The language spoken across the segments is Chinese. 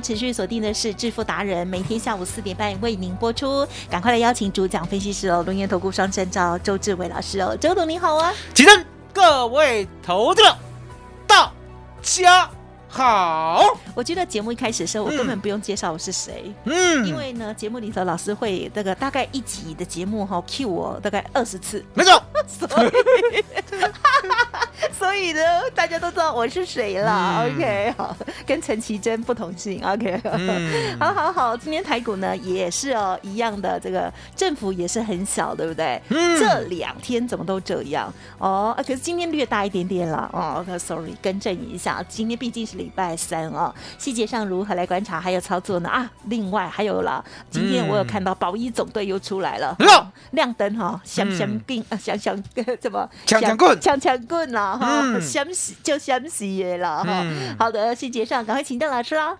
持续锁定的是致富达人，每天下午四点半为您播出。赶快来邀请主讲分析师哦，龙岩投顾双证照周志伟老师哦，周董你好啊。起身，各位投资者，大家好。我觉得节目一开始的时候，我根本不用介绍我是谁。嗯，因为呢，节目里头老师会这个大概一集的节目哈、cue 我大概二十次，没错，所以 所以呢，大家都知道我是谁了。嗯 OK，好，跟陈绮贞不同姓。OK，、嗯好好好，今天台股呢也是哦一样的，这个政府也是很小，对不对？嗯这两天怎么都这样哦？啊可是今天略大一点点了哦。OK，Sorry，更正一下，今天毕竟是礼拜三哦。细节上如何来观察还有操作呢？啊，另外还有了，今天我有看到保一总队又出来了，亮灯哈，香香兵啊，香香 怎么强强棍强强棍啦哈，嗯相喜就香喜耶了哈。嗯好的，细节上赶快请教老师啦。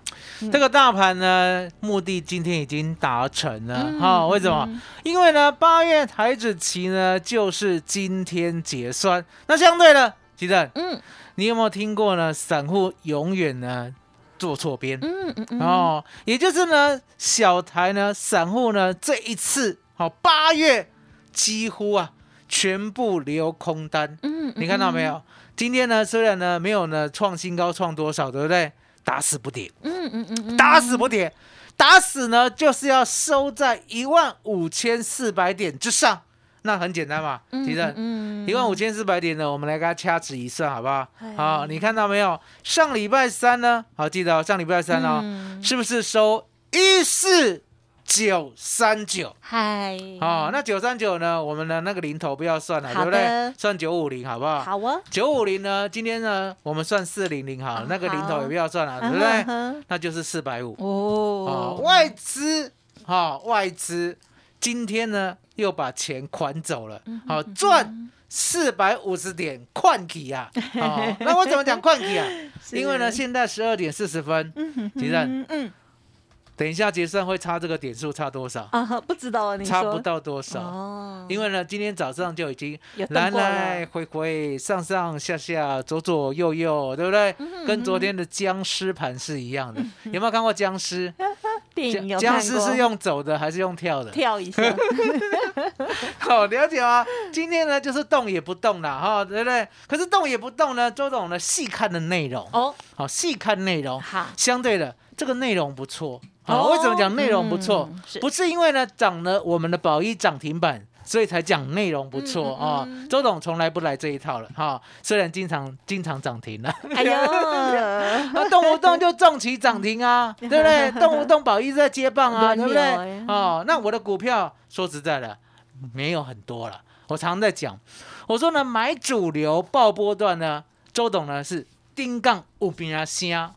这个大盘呢，目的今天已经达成了嗯哈、为什么嗯？因为呢，八月台子期呢就是今天结算。那相对的，其实嗯你有没有听过呢？散户永远呢做错边。嗯嗯嗯，哦，也就是呢，小台呢，散户呢，这一次好八月几乎啊全部留空单，嗯，你看到没有？今天呢，虽然呢没有呢创新高创多少，对不对？打死不跌，嗯？嗯嗯嗯，打死不跌，打死呢就是要收在一万五千四百点之上。那很简单嘛，嗯其实嗯一万五千四百点呢，我们来给它掐指一算，好不好哎？好，你看到没有？上礼拜三呢，好记得哦，上礼拜三哦，嗯是不是收一四九三九？嗨，哦，那九三九呢？我们的那个零头不要算了，对不对？算九五零好不好？好啊，九五零呢，今天呢，我们算四零零好了，那个零头也不要算了，对不对？那就是四百五。哦哦，，外资，哈、外资今天呢又把钱款走了，嗯好、赚四百五十点换起啊！哦，那我怎么讲换起啊？因为呢，现在十二点四十分，其实嗯嗯等一下结算会差这个点数差多少？啊，不知道啊，你差不到多少。哦，因为呢，今天早上就已经来，来回回、上上下下、左左右右，对不对？嗯跟昨天的僵尸盘是一样的。有没有看过僵尸？电影有僵尸是用走的还是用跳的？跳一下，好，了解啊？今天呢就是动也不动了，哈，对不对？可是动也不动呢，周董呢细看的内容，哦，好，细看内容，好，相对的这个内容不错。哦好，为什么讲内容不错嗯是？不是因为呢涨了我们的宝一涨停板。所以才讲内容不错嗯啊、嗯嗯周董从来不来这一套了哈、虽然经常经常涨停了，哎呦，那 动不动就重旗涨停啊，对不对？动不动宝一直在接棒啊，对不对哎？哦，那我的股票说实在的，没有很多了。我常在讲，我说呢，买主流爆波段呢，周董呢是丁杠五边啊声啊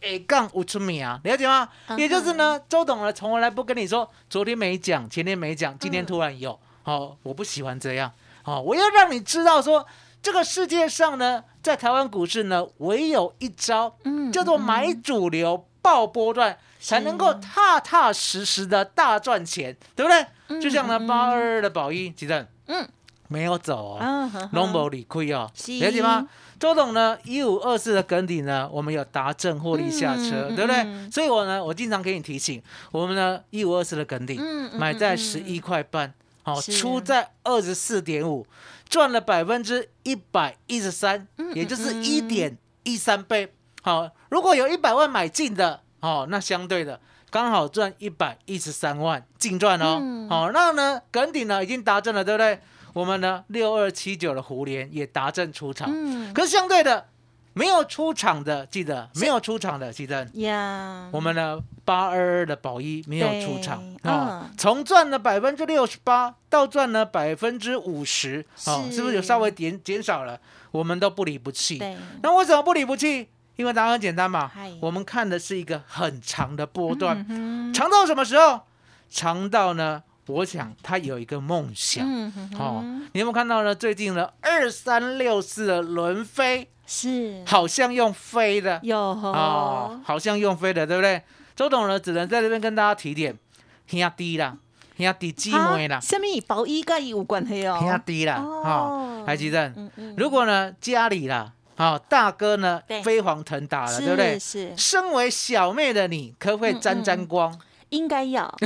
，A 杠五出名啊，了解吗？嗯也就是呢，周董呢从来不跟你说，昨天没讲，前天没讲，今天嗯突然有。哦，我不喜欢这样。哦，我要让你知道说，这个世界上呢，在台湾股市呢，唯有一招，嗯叫做买主流爆波段，才能够踏踏实实的大赚钱，对不对？就像呢嗯八二二的宝一，吉正，嗯，没有走哦，嗯哼哼龙博理亏哦，是了解吗？周董呢，一五二四的梗底呢，我们有达正获利下车，嗯对不对？嗯所以我呢，我经常给你提醒，我们呢一五二四的梗底、嗯嗯买在嗯十一块半。好、是出在二十四点五，赚了百分之一百一十三，也就是嗯一点一三倍。好、如果有一百万买进的，哦，那相对的刚好赚一百一十三万净赚哦。嗯好、那呢，耿鼎呢已经达阵了，对不对？我们呢六二七九的胡联也达阵出场，嗯可是相对的没有出场的，记得没有出场的，记得呀，我们的八二二的宝一没有出场对啊嗯，从赚了百分之六十八到赚了百分之五十，哦，是是不是有稍微减减少了？我们都不离不弃。对，那为什么不离不弃？因为答案很简单嘛嗨，我们看的是一个很长的波段，嗯长到什么时候？长到呢？我想他有一个梦想。嗯哼哼哦，你有没有看到呢？最近呢，二三六四的轮飞是好像用飞的，有哦，好像用飞的，对不对？周董呢，只能在这边跟大家提点，兄弟啦，兄弟姊妹啦，什么保一跟有关系哦？兄弟啦，哦哈，台积电。嗯嗯，如果呢家里啦，啊大哥呢对飞黄腾达了，对不对？是是，身为小妹的你，可不可以沾嗯沾光？应该要，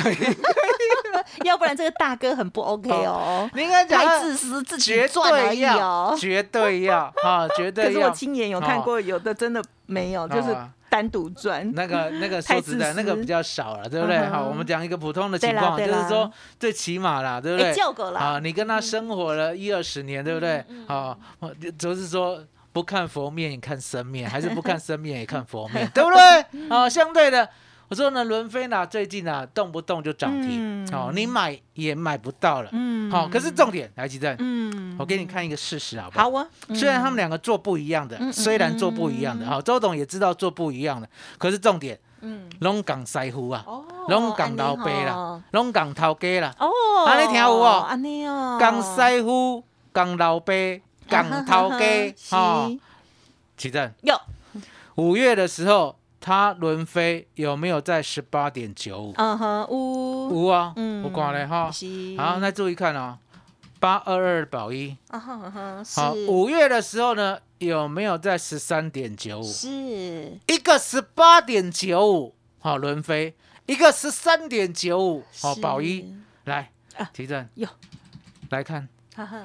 要不然这个大哥很不 OK 哦，你应该讲太自私，自己绝赚而已对要，哦。绝对要，哈，绝对要。是我亲眼有看过，有的真的没有，就是啊单独赚。那个那个 太说实在，那个比较少了，对不对？好，我们讲一个普通的情况，就是说最起码啦，对不哎，对？叫狗啦，啊，你跟他生活了一二十年，对不对？好，我就是说不看佛面也看僧面，还是不看僧面也看佛面，对不对？啊，相对的，我说呢，伦飞呢最近啊动不动就涨停，嗯。哦，你买也买不到了，嗯。好，可是重点来，吉正，嗯。我给你看一个事实好不好？好啊，虽然他们两个做不一样的，嗯虽然做不一样的，好，周董也知道做不一样的，可是重点，嗯。龙港腮胡啊，哦龙港老爸啦，龙港头家啦，哦，安尼听有无？安尼哦，港腮胡，港老爸，港头家，哈，是奇正，有五月的时候，它轮飞有没有在十八点九五？嗯哼有。有啊，嗯我挂了哈。好，那注意看哦，八二二保一，啊哈好，五月的时候呢，有没有在十三点九五？是。一个十八点九五，好轮飞；一个十三点九五，好保一。来啊，提正有来看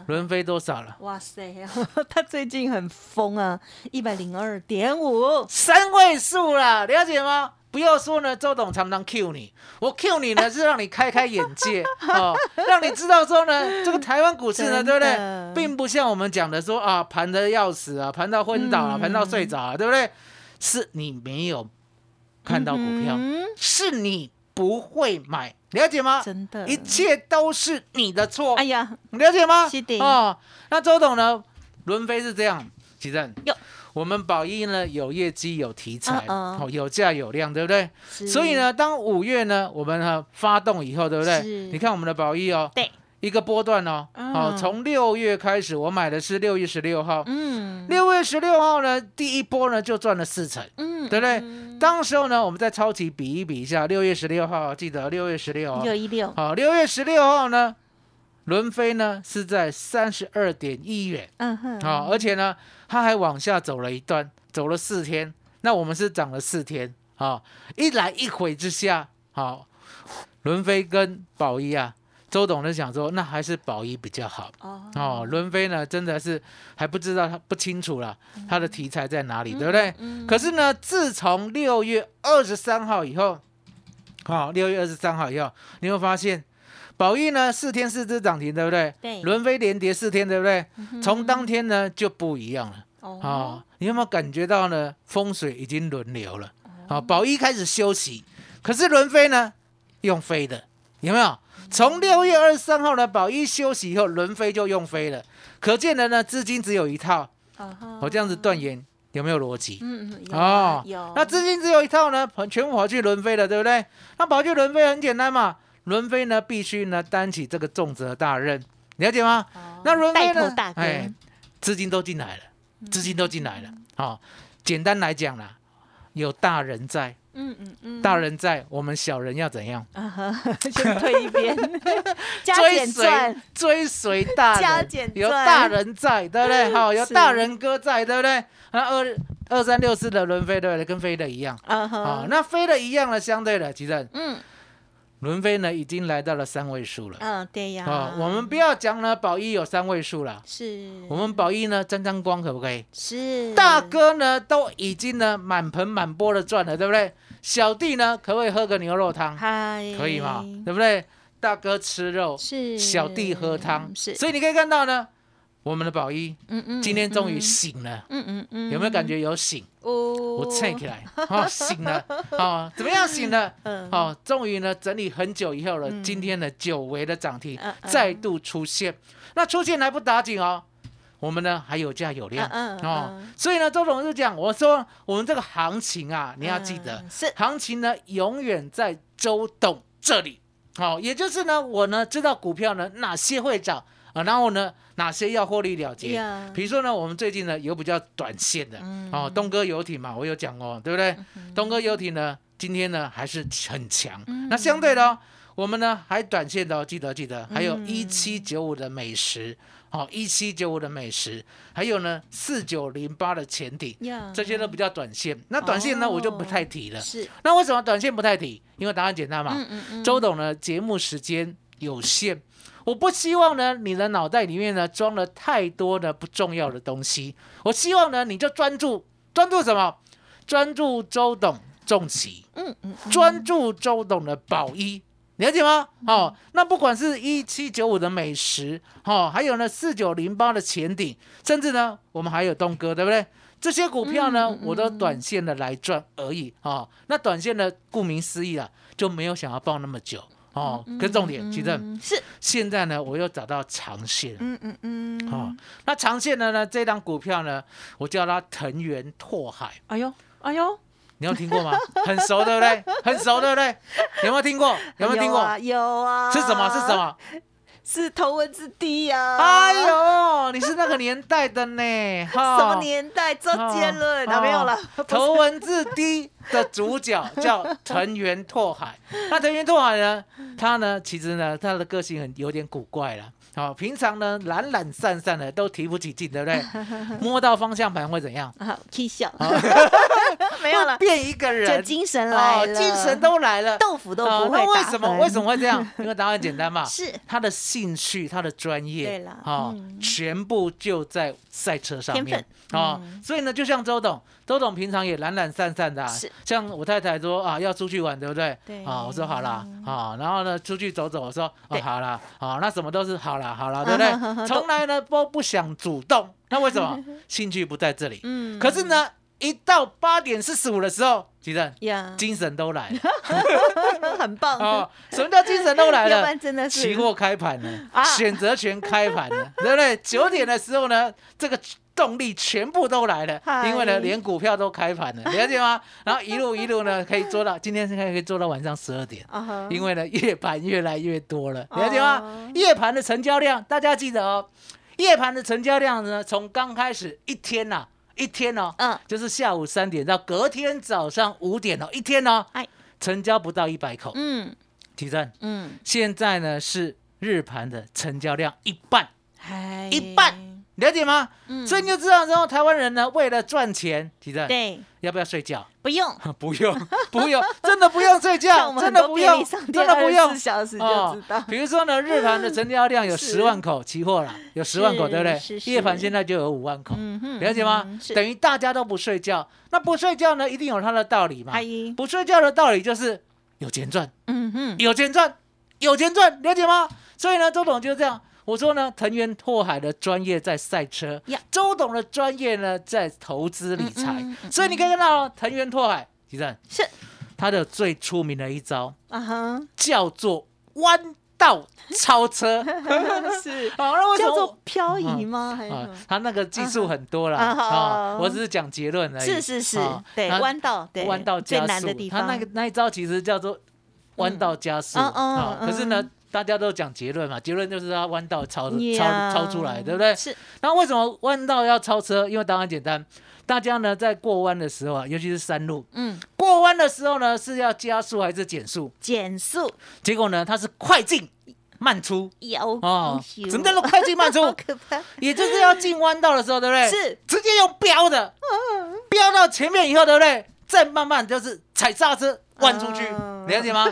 轮飞多少了？哇塞，他最近很疯啊，一百零二点五，三位数了，了解吗？不要说呢，周董常常 Q 你，我 Q 你呢 是让你开开眼界哦，让你知道说呢，这个台湾股市呢，真对不的对？并不像我们讲的说啊，盘的要死啊，盘到昏倒啊，嗯盘到睡着啊，对不对？是你没有看到股票，嗯是你不会买，了解吗？真的，一切都是你的错，哎呀，了解吗？是的哦，那周董呢？轮飞是这样，其正哟我们宝一呢有业绩有题材，哦有价有量，对不对？所以，呢，当五月呢我们呢发动以后，对不对？你看我们的宝一哦，对，一个波段哦，嗯。哦，从六月开始，我买的是六月十六号，嗯。六月十六号呢第一波呢就赚了四成。嗯对不对？嗯。当时候呢，我们再超级比一比一下，六月十六号，记得六月十六号，六一六，好，六月十六号呢，轮飞呢是在三十二点一元，嗯哼，好、而且呢，它还往下走了一段，走了四天，那我们是涨了四天，好、一来一回之下，好、伦飞跟宝一啊，周董就想说，那还是宝一比较好。哦哦，轮飞呢真的是还不知道他不清楚了，他的题材在哪里，对不对？嗯可是呢，自从六月二十三号以后，好、六月二十三号以后，你会发现宝益呢四天四只涨停，对不对？对轮飞连跌四天，对不对？从当天呢就不一样了。哦哦，你有没有感觉到呢？风水已经轮流了。好、宝一开始休息，可是轮飞呢用飞的，有没有？从六月二十三号呢，宝一休息以后，轮飞就用飞了，可见的呢资金只有一套。我这样子断言有没有逻辑？嗯嗯有哦啊有，那资金只有一套呢，跑全部跑去轮飞了，对不对？那跑去轮飞很简单嘛，轮飞呢必须呢担起这个重责大任，了解吗？哦那轮飞呢哎，资金都进来了，资金都进来了。好、简单来讲啦，有大人在，嗯嗯嗯，大人在，我们小人要怎样？啊，先退一边，加追减赚随，追随大人加减，有大人在，对不对？好，有大人哥在，对不对？那二二三六四的轮飞，对不对？跟飞的一样。啊啊、哈，那飞的一样了，相对的，其实嗯，轮飞呢已经来到了三位数了。嗯，对呀。啊，我们不要讲呢，宝一有三位数了。是，我们宝一呢沾沾光可不可以？是大哥呢都已经呢满盆满钵的赚了，对不对？小弟呢可不可以喝个牛肉汤？嗨，可以嘛？对不对？大哥吃肉，是。小弟喝汤，是，所以你可以看到呢，我们的宝一嗯嗯，今天终于醒了，嗯嗯嗯，有没有感觉有醒？哦，我蹭起来，哦，醒了，哦，怎么样醒了？嗯，哦，终于呢整理很久以后了，嗯。今天的久违的涨停再度出现，那出现还不打紧哦，我们呢还有价有量嗯嗯哦嗯，所以呢，周董就讲，我说我们这个行情啊，你要记得嗯，是行情呢永远在周董这里，好、也就是呢，我呢知道股票呢哪些会涨啊，然后呢哪些要获利了结。呀比如说呢，我们最近呢有比较短线的，嗯哦，东哥游艇嘛，我有讲哦，对不对？东哥游艇呢，今天呢还是很强。嗯那相对的、哦，我们呢还短线的、哦，记得记得，还有嗯一七九五的美食，哦，一七九五的美食，还有呢四九零八的前顶，呀，这些都比较短线。那短线呢，哦我就不太提了。是，那为什么短线不太提？因为答案简单嘛。嗯嗯嗯，周董呢，节目时间有限，我不希望呢你的脑袋里面呢装了太多的不重要的东西。我希望呢你就专注专注什么？专注周董重疾，嗯嗯，专注周董的宝一。了解吗？哦，那不管是一七九五的美食，哦，还有呢四九零八的前顶，甚至呢我们还有东哥，对不对？这些股票呢，嗯嗯嗯我都短线的来赚而已哦。那短线呢，顾名思义啊，就没有想要抱那么久哦。可是重点，其实嗯是，现在呢，我又找到长线嗯嗯嗯，哦。那长线的呢，这档股票呢，我叫它藤原拓海，哎呦哎呦，你有听过吗？很熟，对不对？很熟，对不对？有没有听过？有没有听过？啊有啊，是什么？是什？么？是头文字 D 呀，哎呦，你是那个年代的呢？哈什么年代？周杰伦啊，没有了，头文字 D 的主角叫藤原拓海。那藤原拓海呢？他呢，其实呢，他的个性很有点古怪了。好、平常呢懒懒散散的，都提不起劲，对不对？摸到方向盘会怎样？啊，K 笑，没有了。会，变一个人。就人，精神来哦，了，精神都来了。豆腐都哦不会那为什么？为什么会这样？因为答案简单嘛，是。他的兴趣、他的专对业啦，哦，嗯。全部就在赛车上面。天分。哦嗯。所以呢，就像周董，周董平常也懒懒散散的像我太太说啊要出去玩，对不对？对啊，我说好啦，啊，然后呢出去走走，我说哦好啦，啊那什么都是好啦好啦，对不对？从来呢都不想主动，那为什么？兴趣不在这里。嗯可是呢，一到八点四十五的时候，其正呀，精神都来了很棒哦。什么叫精神都来了？真的是期货开盘了，啊选择权开盘了，对不对？九点的时候呢，这个动力全部都来了，因为呢，连股票都开盘了，了解吗？然后一路一路呢，可以做到今天现在可以做到晚上十二点。因为呢，夜盘越来越多了，了解吗哦？夜盘的成交量，大家记得哦。夜盘的成交量呢，从刚开始一天呐、一天哦，嗯，就是下午三点到隔天早上五点哦，一天哦哎，成交不到一百口。嗯提正，嗯，现在呢是日盘的成交量一半，一半了解吗？嗯所以你就知道之后台湾人呢为了赚钱，提正对，要不要睡觉？不用，不用，不用，真的不用睡觉，真的不用真的不用24。小时就哦知道，比如说呢，日盘的成交量有十万口期货啦，有十万口，是对不对夜盘现在就有五万口，嗯了解吗嗯？等于大家都不睡觉，那不睡觉呢，一定有它的道理嘛。不睡觉的道理就是有钱赚，嗯哼，有钱赚，有钱赚，了解吗？所以呢，周董就这样。我说呢，藤原拓海的专业在赛车呀，周董的专业呢在投资理财。嗯嗯嗯，嗯所以你可以看到哦藤原拓海，其实是。他的最出名的一招啊哈，叫做弯道超车。是。好，那为什么？叫做漂移吗？还是啊？他那个技术很多啦啊啊，我只是讲结论而已。是是是。啊，对，弯道，对，弯道最加速。难的地，方，他那个那一招其实叫做弯道加速。嗯嗯啊。嗯可是呢，大家都讲结论嘛，结论就是他弯道超超呀超出来，对不对？是，那为什么弯道要超车？因为答案简单，大家呢在过弯的时候啊，尤其是山路嗯，过弯的时候呢，是要加速还是减速？减速结果呢，它是快进慢出有哦。咻什么叫做快进慢出 好？可怕，也就是要进弯道的时候，对不对？是直接用飙的，飙到前面以后，对不对？再慢慢就是踩刹车弯出去，嗯了解吗？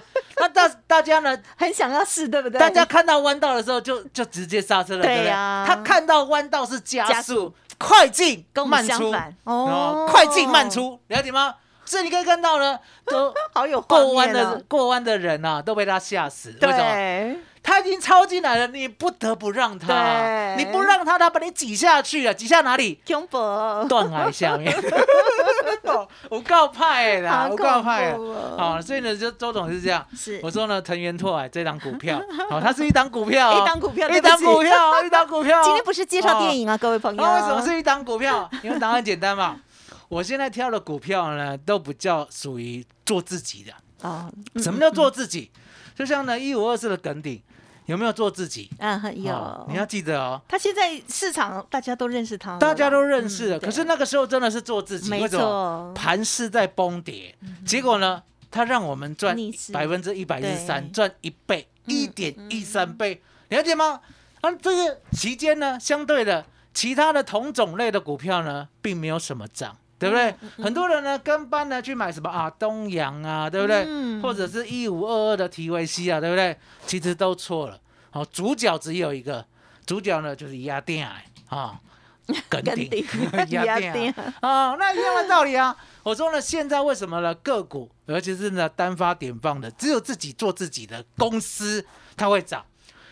那大大家呢？很想要试，对不对？大家看到弯道的时候就就直接刹车了，对不对？对呀他看到弯道是加加速速，快进跟我慢出，哦哦，，快进慢，出，了解吗？所以你可以看到呢，都 好有过弯的过弯的人啊、都被他吓死。为什么？对，他已经抄进来了，你不得不让他，你不让他，他把你挤下去啊，挤下哪里？恐怖，断崖下面，我告派的我告派的。恐怖哦好，所以呢，就周总是这样。是我说呢，藤原拓海这档股票，好，它是一档股票哦，一档股票一档股票，一档股票哦。今天不是介绍电影啊，各位朋友。那为什么是一档股票？因为答案简单嘛。我现在挑的股票呢，都不叫属于做自己的。啊？什么叫做自己？就像呢，一五二四的梗顶，有没有做自己？嗯，哦有，你要记得哦。他现在市场大家都认识他，大家都认识了，嗯可是那个时候真的是做自己，没？错，盘势在崩跌，结果呢，他让我们赚百分之一百一十三，对赚一倍，一点一三倍，了解吗？啊，这个期间呢，相对的其他的同种类的股票呢，并没有什么涨。对不对？很多人呢跟班呢去买什么啊东阳啊，对不对？嗯。或者是一五二二的提维 C 啊，对不对？其实都错了。好、主角只有一个，主角呢就是压电 啊，梗顶跟顶压压电电啊，那一样的道理啊。我说呢，现在为什么呢？个股，尤其是呢单发点放的，只有自己做自己的公司，它会涨，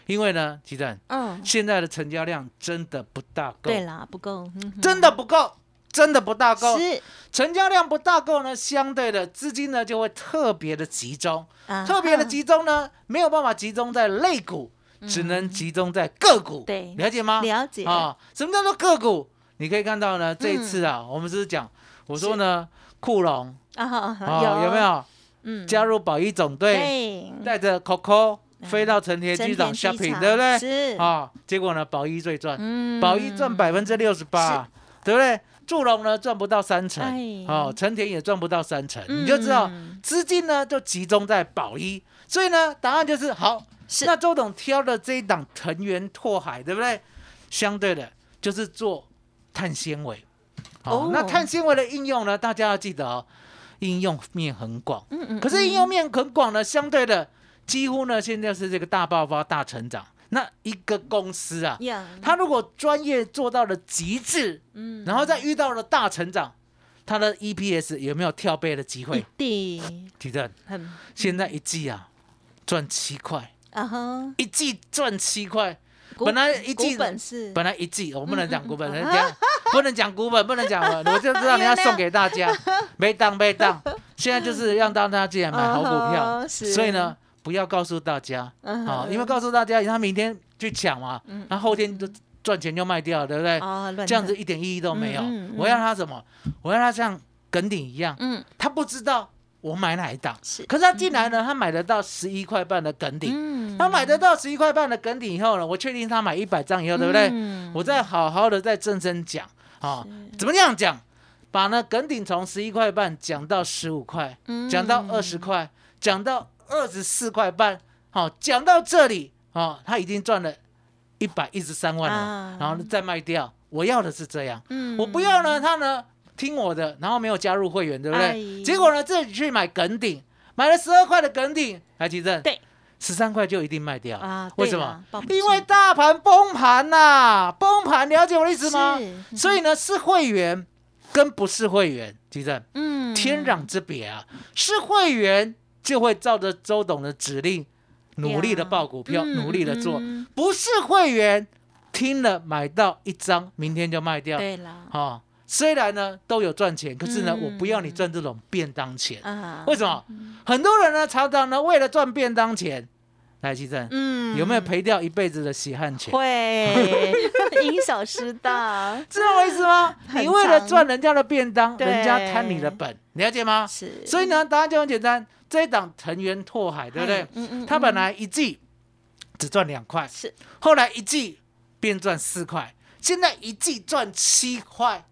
因为呢，其实嗯，现在的成交量真的不大够，对啦，不够，嗯真的不够，真的不大够。是。成交量不大够呢，相对的资金呢就会特别的集中，啊特别的集中呢没有办法集中在类股，只能集中在个股。了解吗？了解。啊，什么叫做个股？你可以看到呢，这一次啊，我们只是讲，我说呢，库龙。啊有。没？有？嗯，加入保一总队，对，带着 Coco 飞到成田机场 shopping，场。对不对？是，啊，结果呢，保一最赚，嗯。保一赚百分之六十八，对不对？祝融呢赚不到三成哎，哦，成田也赚不到三成，你就知道嗯资金呢就集中在宝一，所以呢，答案就是好。是那周董挑的这一档藤原拓海，对不对？相对的就是做碳纤维。哦哦，那碳纤维的应用呢，大家要记得哦，应用面很广。嗯嗯可是应用面很广呢，相对的几乎呢现在是这个大爆发、大成长。那一个公司啊，他，如果专业做到了极致，嗯。然后再遇到了大成长，他的 EPS 有没有跳倍的机一会？定。提正，很。现在一季啊赚七块，啊哈，一季赚七块。本来一季股本是。本来一季我不能讲股本，嗯人家 不能讲股本，不能讲了，我就知道你要送给大家，没当没当。现在就是让大家进来买好股票所以呢，不要告诉大家嗯啊，因为告诉大家，他明天去抢嘛，他后天就赚钱就卖掉，对不对？这样子一点意义都没有。我要他什么？我要他像耿鼎一样，嗯。他不知道我买哪一档，是，可是他进来呢，他买得到十一块半的耿鼎，嗯。他买得到十一块半的耿鼎以后呢，我确定他买一百张以后，对不对？嗯。我再好好的再正声讲啊，怎么样讲？把那耿鼎从十一块半讲到十五块，嗯。讲到二十块，讲到二十四块半，好，讲到这里啊，他已经赚了一百一十三万了啊，然后再卖掉。我要的是这样，嗯。我不要呢，他呢听我的，然后没有加入会员，对不哎。对？结果呢自己去买梗顶，买了十二块的梗顶，来提正，对，十三块就一定卖掉。啊为什么？因为大盘崩盘呐，崩盘，了解我的意思吗？是。所以呢，是会员跟不是会员，提正，嗯。天壤之别啊！是会员就会照着周董的指令，努力的报股票，嗯努力的做；嗯不是会员，听了买到一张，明天就卖掉。对啦。哦，虽然呢都有赚钱，可是呢，嗯。我不要你赚这种便当钱。啊为什么？很多人呢，常常呢为了赚便当钱，来，奇正，嗯有没有赔掉一辈子的血汗钱？会 因小失大？知道我意思吗？你为了长赚人家的便当，人家贪你的本，了解吗？是，所以呢，答案就很简单，这一档藤原拓海，对不对哎？嗯嗯他本来一季只赚两块，是后来一季变赚四块，现在一季赚七块，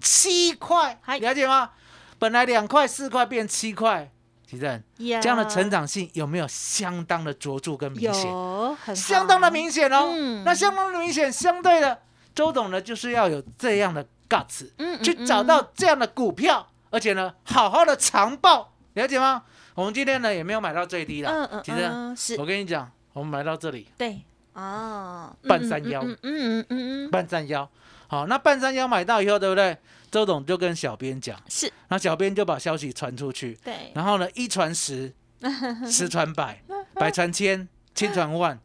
七块，嗨了解吗？本来两块四块变七块，其正这这样的成长性有没有相当的卓著跟明显？有很相当的明显哦。嗯。那相当的明显，相对的，周董呢就是要有这样的 guts，嗯嗯去找到这样的股票，而且呢好好的长报，了解吗？我们今天呢也没有买到最低嗯了。嗯其实嗯，是。我跟你讲，我们买到这里。对。哦，半山腰。嗯嗯嗯嗯嗯，半山腰。好，那半山腰买到以后，对不对？周董就跟小编讲，是。那小编就把消息传出去，对，然后呢，一传十，十传百，百传千，千传万，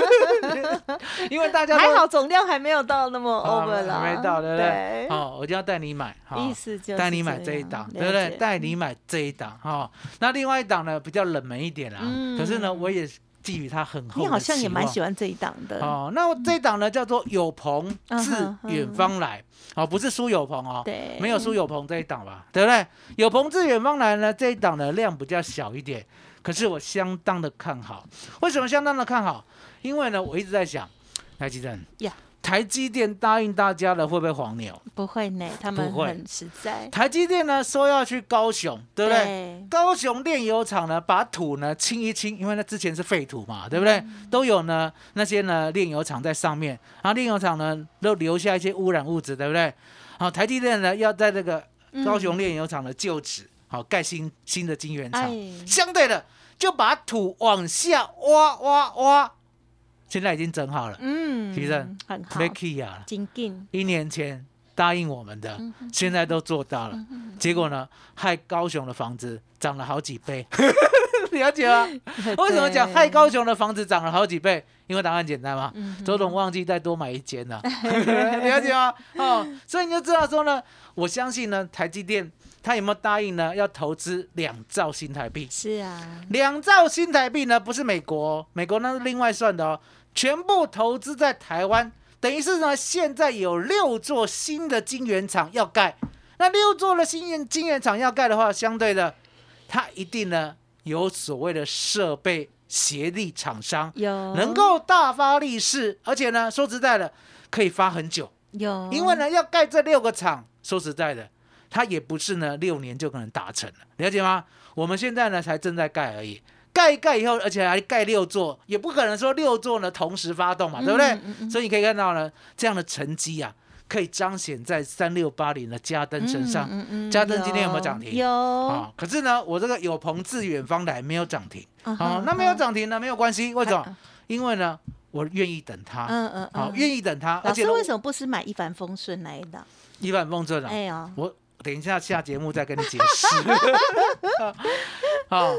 因为大家都还好总量还没有到那么啊 over 啦，还没到，对不对？好，我就要带你买，好意思就是带你买这一样档，对不对？解。带你买这一档，哈。那另外一档呢，比较冷门一点啦，可是呢，嗯我也寄予他很厚你好像也蛮喜欢。这一档的，哦，那这一档呢叫做有朋自远方来，哦，不是苏有朋哦，对，没有苏有朋这一档吧，对不对？有朋自远方来呢，这一档的量比较小一点，可是我相当的看好。为什么相当的看好？因为呢，我一直在想，来，吉正呀台积电答应大家了，会不会黄牛？不会呢，他们很实在，台积电呢说要去高雄，对不对？对？高雄炼油厂呢，把土呢清一清，因为那之前是废土嘛，对不对？都有呢那些呢炼油厂在上面，然后炼油厂呢都留下一些污染物质，对不对？好，台积电呢要在这个高雄炼油厂的旧址，好盖新新的晶圆厂，哎，相对的就把土往下挖挖挖，现在已经整好了嗯，其实很好，没 key 啊，一年前答应我们的，嗯现在都做到了。结果呢，害高雄的房子涨了好几倍，了解吗？为什么讲害高雄的房子涨了好几倍？因为答案简单嘛，嗯周董忘记再多买一间了，了解吗？哦，所以你就知道说呢，我相信呢，台积电他有没有答应呢？要投资两兆新台币，是啊，两兆新台币呢，不是美国、哦，美国那是另外算的哦，全部投资在台湾，等于是呢，现在有六座新的晶圆厂要盖，那六座的新晶晶圆厂要盖的话，相对的，它一定呢有所谓的设备协力厂商，有。能够大发利市，而且呢，说实在的，可以发很久，有，因为呢，要盖这六个厂，说实在的，它也不是呢六年就可能达成了，了解吗？我们现在呢才正在盖而已，盖一盖以后，而且还盖六座，也不可能说六座呢同时发动嘛，对不对？所以你可以看到呢，这样的成绩啊，可以彰显在三六八零的嘉登身上。嗯嗯嘉登今天有没有涨停？有，啊、可是呢，我这个有朋自远方来没有涨停，啊哦，那没有涨停呢没有关系，为什么？嗯？因为呢，我愿意等它，嗯嗯好，嗯，愿意等它，而老师且为什么不是买一帆风顺来的？一帆风顺啊，哎呀，我等一下下节目再跟你解释。好，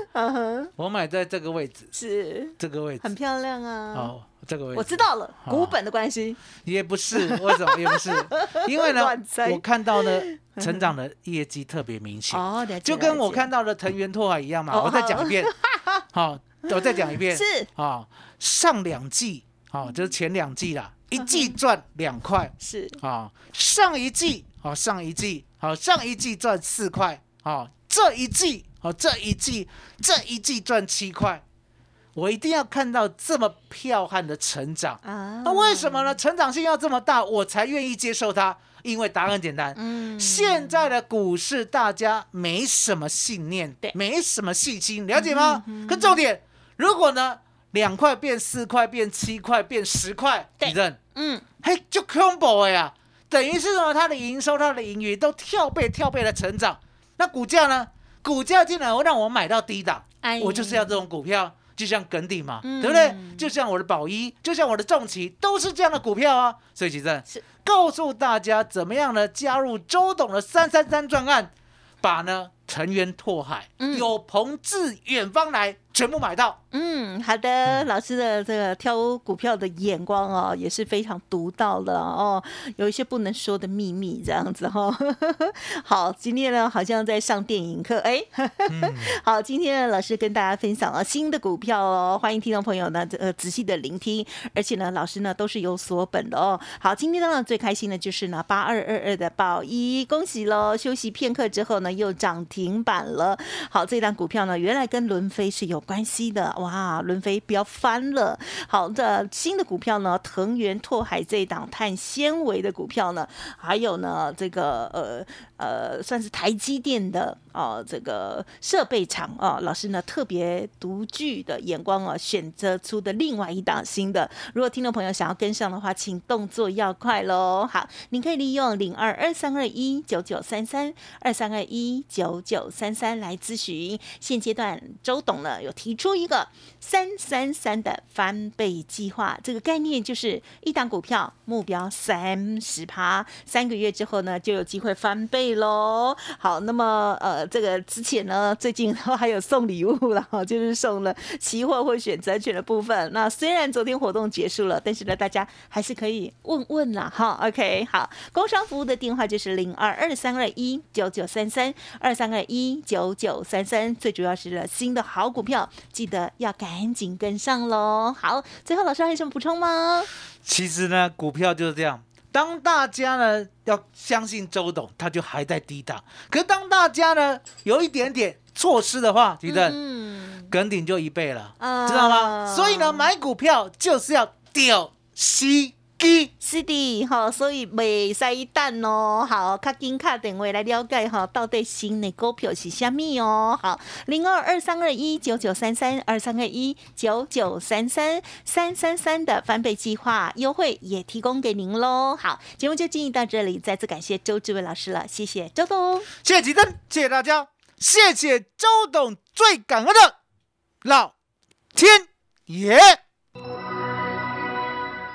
我买在这个位置，是。这个位置。很，漂亮啊。好，这个位置，我知道了，股本的关系。也不是，为什么？也不是？因为呢，我看到呢，成长的业绩特别明显，哦，就跟我看到的藤原拓海一样嘛。哦我再讲一遍，好，我再讲一遍，是。啊，上两季，好，就是前两季啦，一季赚两块，是，啊，上一季好，上一季好，上一季赚四块，好，这一季好，这一季这一季赚七块，我一定要看到这么彪悍的成长。啊那为什么呢？成长性要这么大，我才愿意接受它。因为答案简单，嗯，现在的股市大家没什么信念对，没什么信心，了解吗？可重点，如果呢两块变四块，变七块，变十块，对你认？嗯，嘿，就 combo 了呀，等于是呢，它的营收、它的盈余都跳倍、跳倍的成长。那股价呢？股价竟然会让我买到低档，哎我就是要这种股票，就像耿鼎嘛，嗯对不对？就像我的宝一，就像我的重旗，都是这样的股票啊。所以其实告诉大家怎么样呢？加入周董的三三三专案，把呢藤原拓海、嗯有朋自远方来全部买到。嗯，好的，老师的这个挑股票的眼光哦，也是非常独到的哦，有一些不能说的秘密这样子哈、哦。好，今天呢好像在上电影课，哎，好，今天呢老师跟大家分享了新的股票哦，欢迎听众朋友呢呃仔细的聆听，而且呢老师呢都是有所本的哦。好，今天呢最开心的就是呢八二二二的宝一，恭喜喽！休息片刻之后呢又涨停板了。好，这档股票呢原来跟伦飞是有关系的，哇，伦飞飙翻了。好的，新的股票呢，藤原拓海这一档碳纤维的股票呢，还有呢这个呃呃算是台积电的哦，这个设备厂哦，老师呢特别独具的眼光哦，选择出的另外一档新的。如果听众朋友想要跟上的话，请动作要快喽。好，您可以利用零二二三二一九九三三二三二一九九三三来咨询。现阶段周董呢有提出一个三三三的翻倍计划，这个概念就是一档股票目标三十趴，三个月之后呢就有机会翻倍喽。好，那么呃，这个之前呢，最近还有送礼物了哈，就是送了期货或选择权的部分。那虽然昨天活动结束了，但是呢，大家还是可以问问啦哈。OK，好，工商服务的电话就是零二二三二一九九三三二三二一九九三三，最主要是新的好股票，记得要赶紧跟上喽。好，最后老师还有什么补充吗？其实呢，股票就是这样。当大家呢要相信周董，他就还在低档。可是当大家呢有一点点措施的话，记得嗯，梗顶就一倍了，啊知道吗？所以呢，买股票就是要丢西基。是的，哈，所以袂使等哦。好，卡紧卡电话来了解哈，到底新的股票是虾米哦。好，零二二三二一九九三三二三二一九九三三三三三的翻倍计划优惠也提供给您喽。好，节目就进行到这里，再次感谢周志伟老师了，谢谢周董。谢谢吉登，谢谢大家，谢谢周董，最感恩的老天爷。